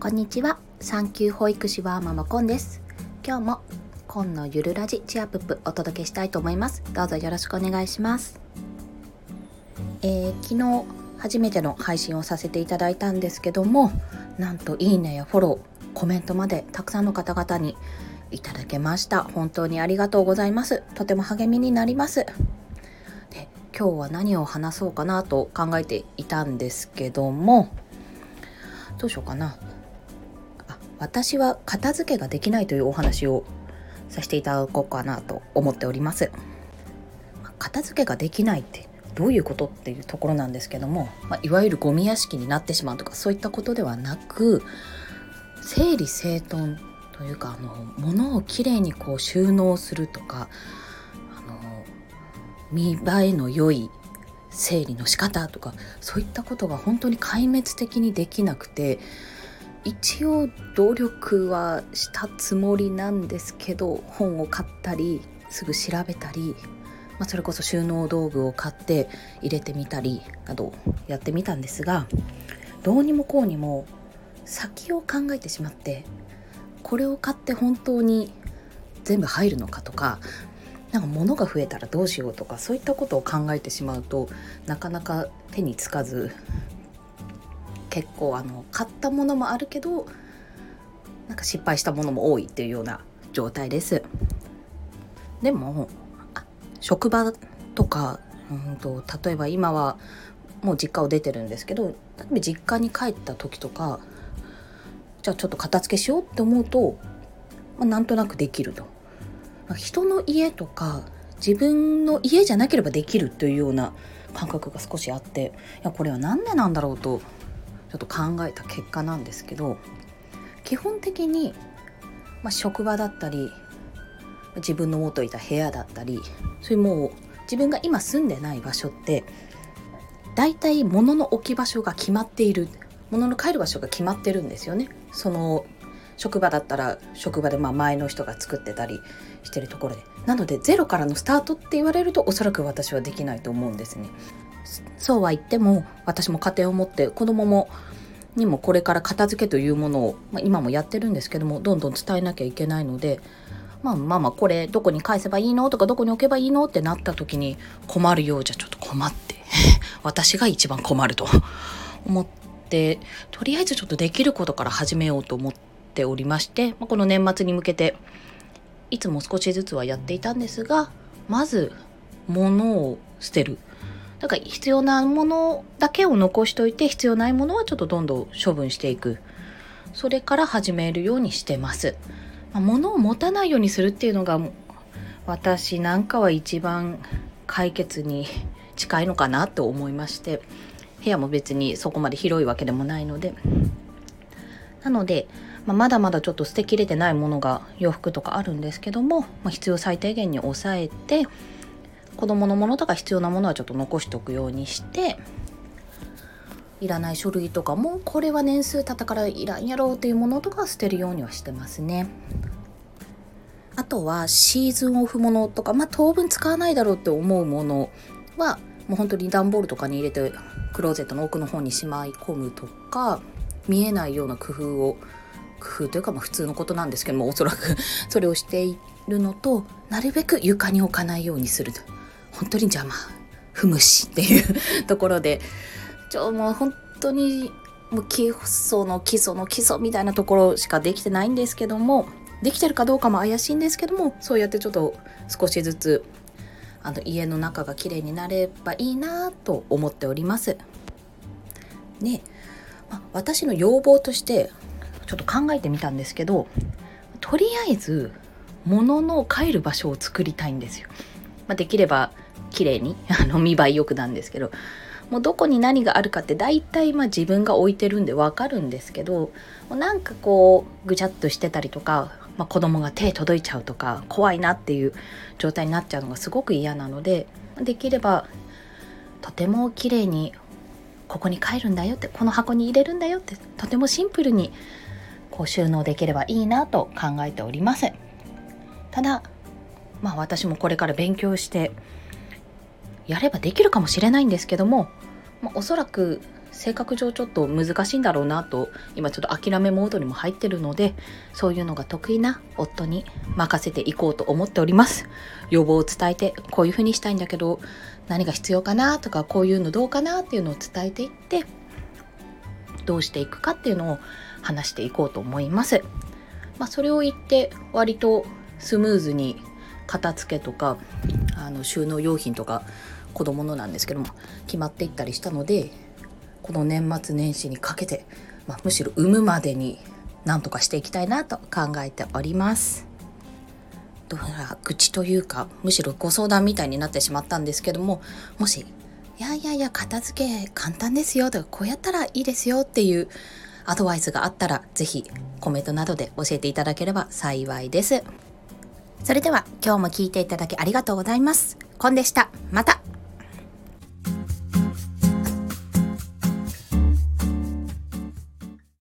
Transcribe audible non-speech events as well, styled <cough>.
こんにちは。産休保育士はママコンです。今日もコンのゆるラジチアプップお届けしたいと思います。どうぞよろしくお願いします。えー、昨日初めての配信をさせていただいたんですけどもなんといいねやフォローコメントまでたくさんの方々にいただけました。本当にありがとうございます。とても励みになります。で今日は何を話そうかなと考えていたんですけどもどうしようかな。私は片付けができないというお話をさせていただこうかなと思っております。片付けができないってどういうことっていうところなんですけども、まあ、いわゆるゴミ屋敷になってしまうとかそういったことではなく整理整頓というかあの物をきれいにこう収納するとかあの見栄えの良い整理の仕方とかそういったことが本当に壊滅的にできなくて一応努力はしたつもりなんですけど本を買ったりすぐ調べたり、まあ、それこそ収納道具を買って入れてみたりなどやってみたんですがどうにもこうにも先を考えてしまってこれを買って本当に全部入るのかとかなんか物が増えたらどうしようとかそういったことを考えてしまうとなかなか手につかず結構あの買ったものもあるけどなんか失敗したものも多いっていうような状態です。でも職場とかうんと例えば今はもう実家を出てるんですけど例えば実家に帰った時とかじゃあちょっと片付けしようって思うと、まあ、なんとなくできると。人の家とか自分の家じゃなければできるというような感覚が少しあっていやこれは何でなんだろうとちょっと考えた結果なんですけど基本的に、まあ、職場だったり自分の元いた部屋だったりそういうもう自分が今住んでない場所って大体物の置き場所が決まっている物の帰る場所が決まってるんですよね。その職場だったら職場でまあ前の人が作ってたりしてるところで。なのでゼロからのスタートって言われるとおそらく私はできないと思うんですね。そうは言っても私も家庭を持って子供もにもこれから片付けというものを、まあ、今もやってるんですけどもどんどん伝えなきゃいけないのでまあまあまあこれどこに返せばいいのとかどこに置けばいいのってなった時に困るようじゃちょっと困って <laughs> 私が一番困ると思ってとりあえずちょっとできることから始めようと思っておりまして、まこの年末に向けていつも少しずつはやっていたんですがまず物を捨てる。だから必要なものだけを残しといて必要ないものはちょっとどんどん処分していく。それから始めるようにしてます、まあ、物を持たないようにするっていうのが私なんかは一番解決に近いのかなと思いまして部屋も別にそこまで広いわけでもないので。なのでまあ、まだまだちょっと捨てきれてないものが洋服とかあるんですけども、まあ、必要最低限に抑えて子供のものとか必要なものはちょっと残しておくようにしていらない書類とかもこれは年数経ったからいらんやろうっていうものとか捨てるようにはしてますね。あとはシーズンオフものとか、まあ、当分使わないだろうって思うものはもう本当に段ボールとかに入れてクローゼットの奥の方にしまい込むとか見えないような工夫を工夫というかまあ普通のことなんですけどもおそらくそれをしているのとなるべく床に置かないようにすると本当に邪魔踏むしっていうところでちょもう本当にもう基礎の基礎の基礎みたいなところしかできてないんですけどもできてるかどうかも怪しいんですけどもそうやってちょっと少しずつあの家の中が綺麗になればいいなと思っております。ね、まあ、私の要望としてちょっと考えてみたんですけどとりあえず物の帰る場所を作りたいんですよ。まあ、できれば綺麗に <laughs> あの見栄えよくなんですけどもうどこに何があるかって大体まあ自分が置いてるんでわかるんですけどもうなんかこうぐちゃっとしてたりとか、まあ、子供が手届いちゃうとか怖いなっていう状態になっちゃうのがすごく嫌なのでできればとても綺麗にここに帰るんだよってこの箱に入れるんだよってとてもシンプルにこう収納できればいいなと考えております。ただまあ私もこれから勉強してやればできるかもしれないんですけども、まあ、おそらく性格上ちょっと難しいんだろうなと今ちょっと諦めモードにも入ってるのでそういうのが得意な夫に任せていこうと思っております。要望を伝えてこういうふうにしたいんだけど何が必要かなとかこういうのどうかなっていうのを伝えていってどうしていくかっていうのを話していこうと思います。まあ、それを言って割とスムーズに片付けとかあの収納用品とか子供のなんですけども決まっていったりしたのでこの年末年始にかけて、まあ、むしろ産むまでに何とかしていきたいなと考えております。どうやら愚痴というかむしろご相談みたいになってしまったんですけどももし「いやいやいや片付け簡単ですよ」とか「こうやったらいいですよ」っていうアドバイスがあったら是非コメントなどで教えていただければ幸いです。それでは今日も聞いていただきありがとうございます。コンでした。また